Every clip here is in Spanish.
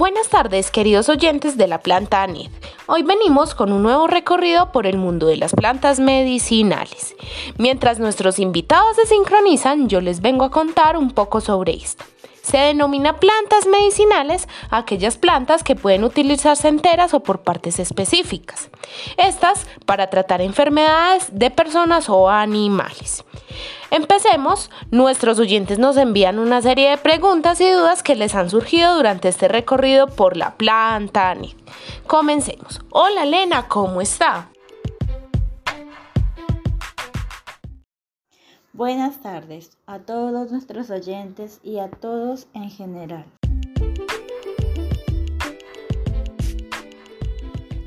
Buenas tardes, queridos oyentes de la planta ANED. Hoy venimos con un nuevo recorrido por el mundo de las plantas medicinales. Mientras nuestros invitados se sincronizan, yo les vengo a contar un poco sobre esto. Se denomina plantas medicinales aquellas plantas que pueden utilizarse enteras o por partes específicas. Estas para tratar enfermedades de personas o animales. Empecemos, nuestros oyentes nos envían una serie de preguntas y dudas que les han surgido durante este recorrido por la planta. Comencemos. Hola Elena, ¿cómo está? Buenas tardes a todos nuestros oyentes y a todos en general.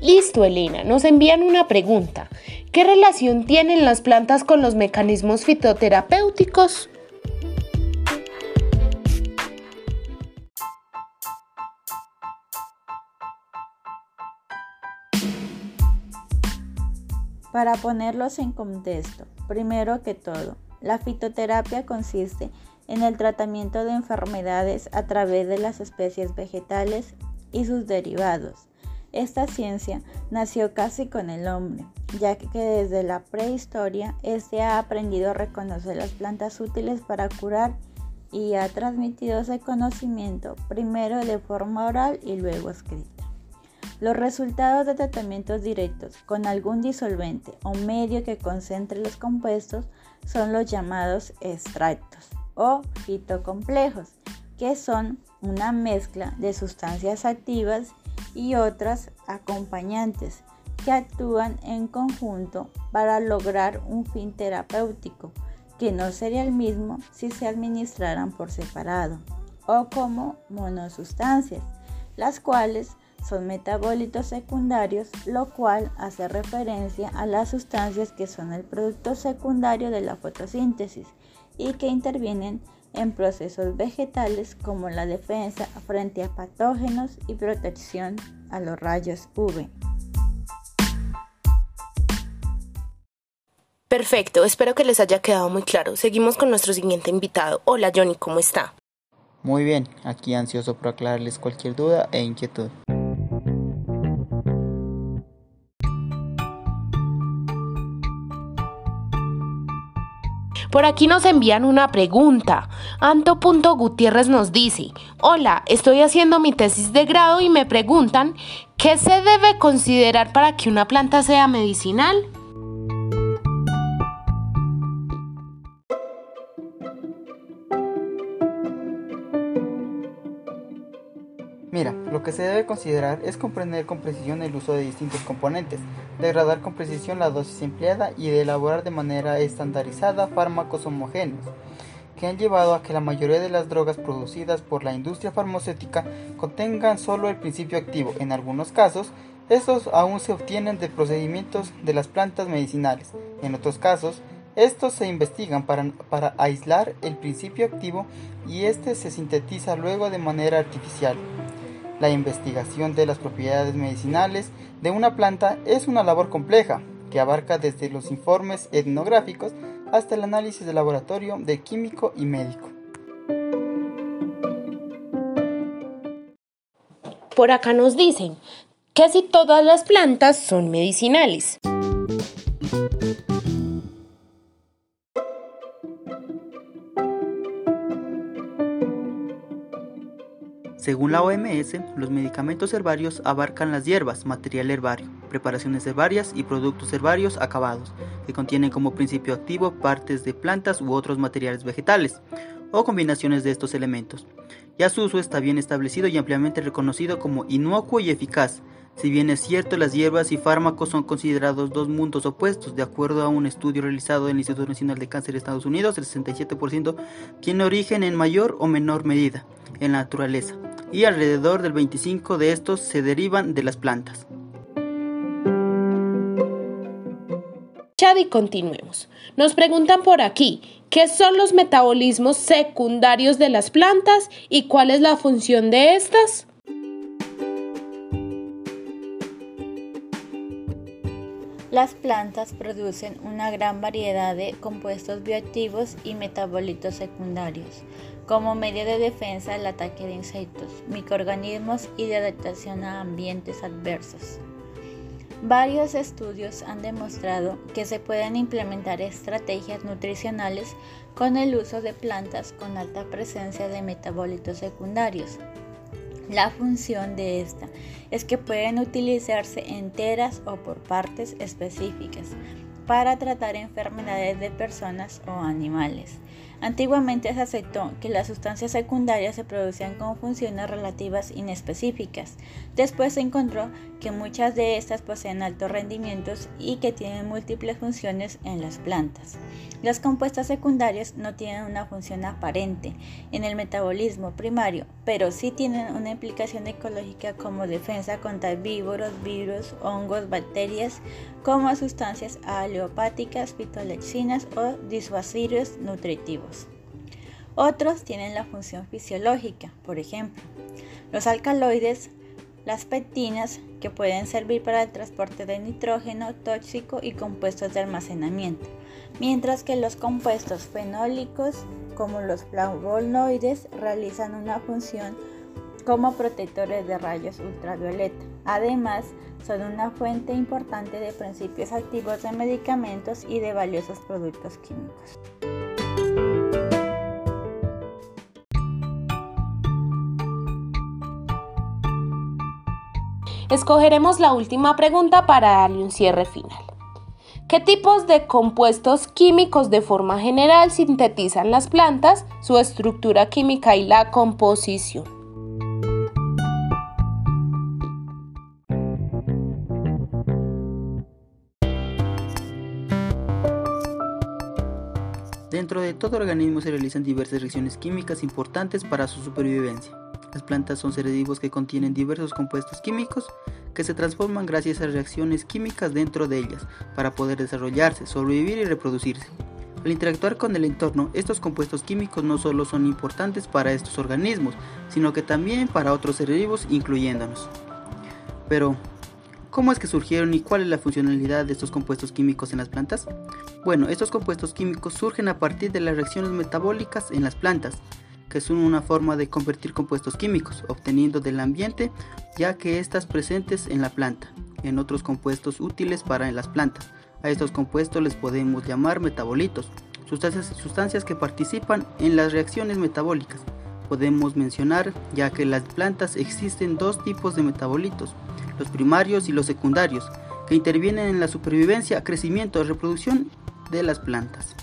Listo, Elena, nos envían una pregunta. ¿Qué relación tienen las plantas con los mecanismos fitoterapéuticos? Para ponerlos en contexto, primero que todo, la fitoterapia consiste en el tratamiento de enfermedades a través de las especies vegetales y sus derivados. Esta ciencia nació casi con el hombre, ya que desde la prehistoria éste ha aprendido a reconocer las plantas útiles para curar y ha transmitido ese conocimiento primero de forma oral y luego escrita. Los resultados de tratamientos directos con algún disolvente o medio que concentre los compuestos son los llamados extractos o fitocomplejos, que son una mezcla de sustancias activas y otras acompañantes que actúan en conjunto para lograr un fin terapéutico que no sería el mismo si se administraran por separado o como monosustancias, las cuales son metabolitos secundarios, lo cual hace referencia a las sustancias que son el producto secundario de la fotosíntesis y que intervienen en procesos vegetales como la defensa frente a patógenos y protección a los rayos UV. Perfecto, espero que les haya quedado muy claro. Seguimos con nuestro siguiente invitado. Hola Johnny, ¿cómo está? Muy bien, aquí ansioso por aclararles cualquier duda e inquietud. Por aquí nos envían una pregunta. Anto.gutiérrez nos dice, hola, estoy haciendo mi tesis de grado y me preguntan, ¿qué se debe considerar para que una planta sea medicinal? Mira, lo que se debe considerar es comprender con precisión el uso de distintos componentes, degradar con precisión la dosis empleada y de elaborar de manera estandarizada fármacos homogéneos, que han llevado a que la mayoría de las drogas producidas por la industria farmacéutica contengan solo el principio activo. En algunos casos, estos aún se obtienen de procedimientos de las plantas medicinales. En otros casos, estos se investigan para, para aislar el principio activo y este se sintetiza luego de manera artificial. La investigación de las propiedades medicinales de una planta es una labor compleja que abarca desde los informes etnográficos hasta el análisis de laboratorio de químico y médico. Por acá nos dicen, casi todas las plantas son medicinales. Según la OMS, los medicamentos herbarios abarcan las hierbas, material herbario, preparaciones herbarias y productos herbarios acabados, que contienen como principio activo partes de plantas u otros materiales vegetales, o combinaciones de estos elementos. Ya su uso está bien establecido y ampliamente reconocido como inocuo y eficaz, si bien es cierto, las hierbas y fármacos son considerados dos mundos opuestos. De acuerdo a un estudio realizado en el Instituto Nacional de Cáncer de Estados Unidos, el 67% tiene origen en mayor o menor medida en la naturaleza y alrededor del 25% de estos se derivan de las plantas. Y continuemos. Nos preguntan por aquí, ¿qué son los metabolismos secundarios de las plantas y cuál es la función de estas? Las plantas producen una gran variedad de compuestos bioactivos y metabolitos secundarios, como medio de defensa del ataque de insectos, microorganismos y de adaptación a ambientes adversos. Varios estudios han demostrado que se pueden implementar estrategias nutricionales con el uso de plantas con alta presencia de metabolitos secundarios. La función de esta es que pueden utilizarse enteras o por partes específicas para tratar enfermedades de personas o animales. Antiguamente se aceptó que las sustancias secundarias se producían con funciones relativas inespecíficas. Después se encontró que muchas de estas poseen altos rendimientos y que tienen múltiples funciones en las plantas. Los compuestos secundarios no tienen una función aparente en el metabolismo primario, pero sí tienen una implicación ecológica como defensa contra víboros, virus, hongos, bacterias, como sustancias aleopáticas, fitolexinas o disuasorios nutritivos. Otros tienen la función fisiológica, por ejemplo, los alcaloides, las pectinas, que pueden servir para el transporte de nitrógeno tóxico y compuestos de almacenamiento, mientras que los compuestos fenólicos, como los flavonoides, realizan una función como protectores de rayos ultravioleta. Además, son una fuente importante de principios activos de medicamentos y de valiosos productos químicos. Escogeremos la última pregunta para darle un cierre final. ¿Qué tipos de compuestos químicos de forma general sintetizan las plantas, su estructura química y la composición? Dentro de todo organismo se realizan diversas reacciones químicas importantes para su supervivencia. Las plantas son seres vivos que contienen diversos compuestos químicos que se transforman gracias a reacciones químicas dentro de ellas para poder desarrollarse, sobrevivir y reproducirse. Al interactuar con el entorno, estos compuestos químicos no solo son importantes para estos organismos, sino que también para otros seres vivos, incluyéndonos. Pero, ¿cómo es que surgieron y cuál es la funcionalidad de estos compuestos químicos en las plantas? Bueno, estos compuestos químicos surgen a partir de las reacciones metabólicas en las plantas, que son una forma de convertir compuestos químicos, obteniendo del ambiente, ya que estas presentes en la planta, en otros compuestos útiles para las plantas. A estos compuestos les podemos llamar metabolitos, sustancias, sustancias que participan en las reacciones metabólicas. Podemos mencionar, ya que en las plantas existen dos tipos de metabolitos, los primarios y los secundarios, que intervienen en la supervivencia, crecimiento y reproducción de las plantas.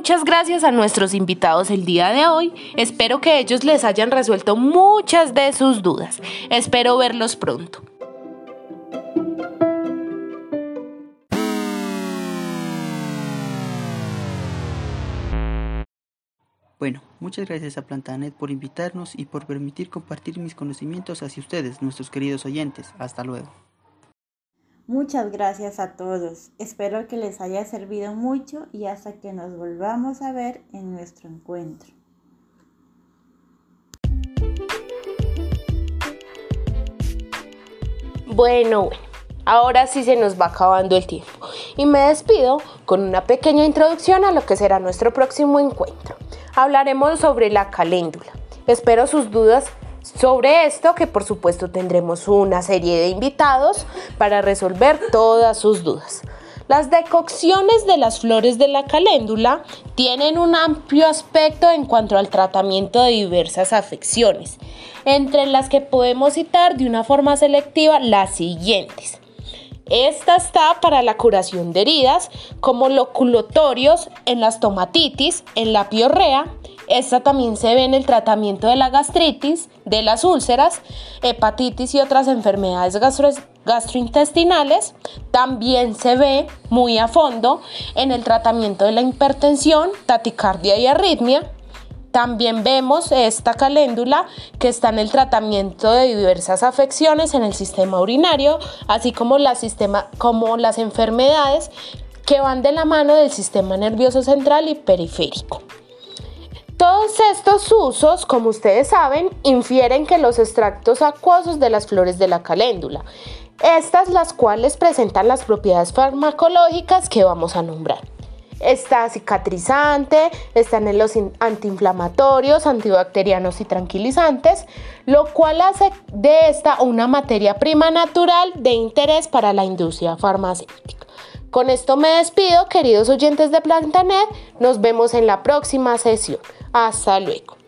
Muchas gracias a nuestros invitados el día de hoy. Espero que ellos les hayan resuelto muchas de sus dudas. Espero verlos pronto. Bueno, muchas gracias a Plantanet por invitarnos y por permitir compartir mis conocimientos hacia ustedes, nuestros queridos oyentes. Hasta luego. Muchas gracias a todos. Espero que les haya servido mucho y hasta que nos volvamos a ver en nuestro encuentro. Bueno, bueno, ahora sí se nos va acabando el tiempo y me despido con una pequeña introducción a lo que será nuestro próximo encuentro. Hablaremos sobre la caléndula. Espero sus dudas sobre esto, que por supuesto tendremos una serie de invitados para resolver todas sus dudas. Las decocciones de las flores de la caléndula tienen un amplio aspecto en cuanto al tratamiento de diversas afecciones, entre las que podemos citar de una forma selectiva las siguientes. Esta está para la curación de heridas como loculotorios en las tomatitis, en la piorrea, esta también se ve en el tratamiento de la gastritis, de las úlceras, hepatitis y otras enfermedades gastrointestinales. También se ve muy a fondo en el tratamiento de la hipertensión, taticardia y arritmia. También vemos esta caléndula que está en el tratamiento de diversas afecciones en el sistema urinario, así como, las enfermedades que van de la mano del sistema nervioso central y periférico. Todos estos usos, como ustedes saben, infieren que los extractos acuosos de las flores de la caléndula, estas las cuales presentan las propiedades farmacológicas que vamos a nombrar. Está cicatrizante, están en los antiinflamatorios, antibacterianos y tranquilizantes, lo cual hace de esta una materia prima natural de interés para la industria farmacéutica. Con esto me despido, queridos oyentes de Plantanet. Nos vemos en la próxima sesión. Hasta luego.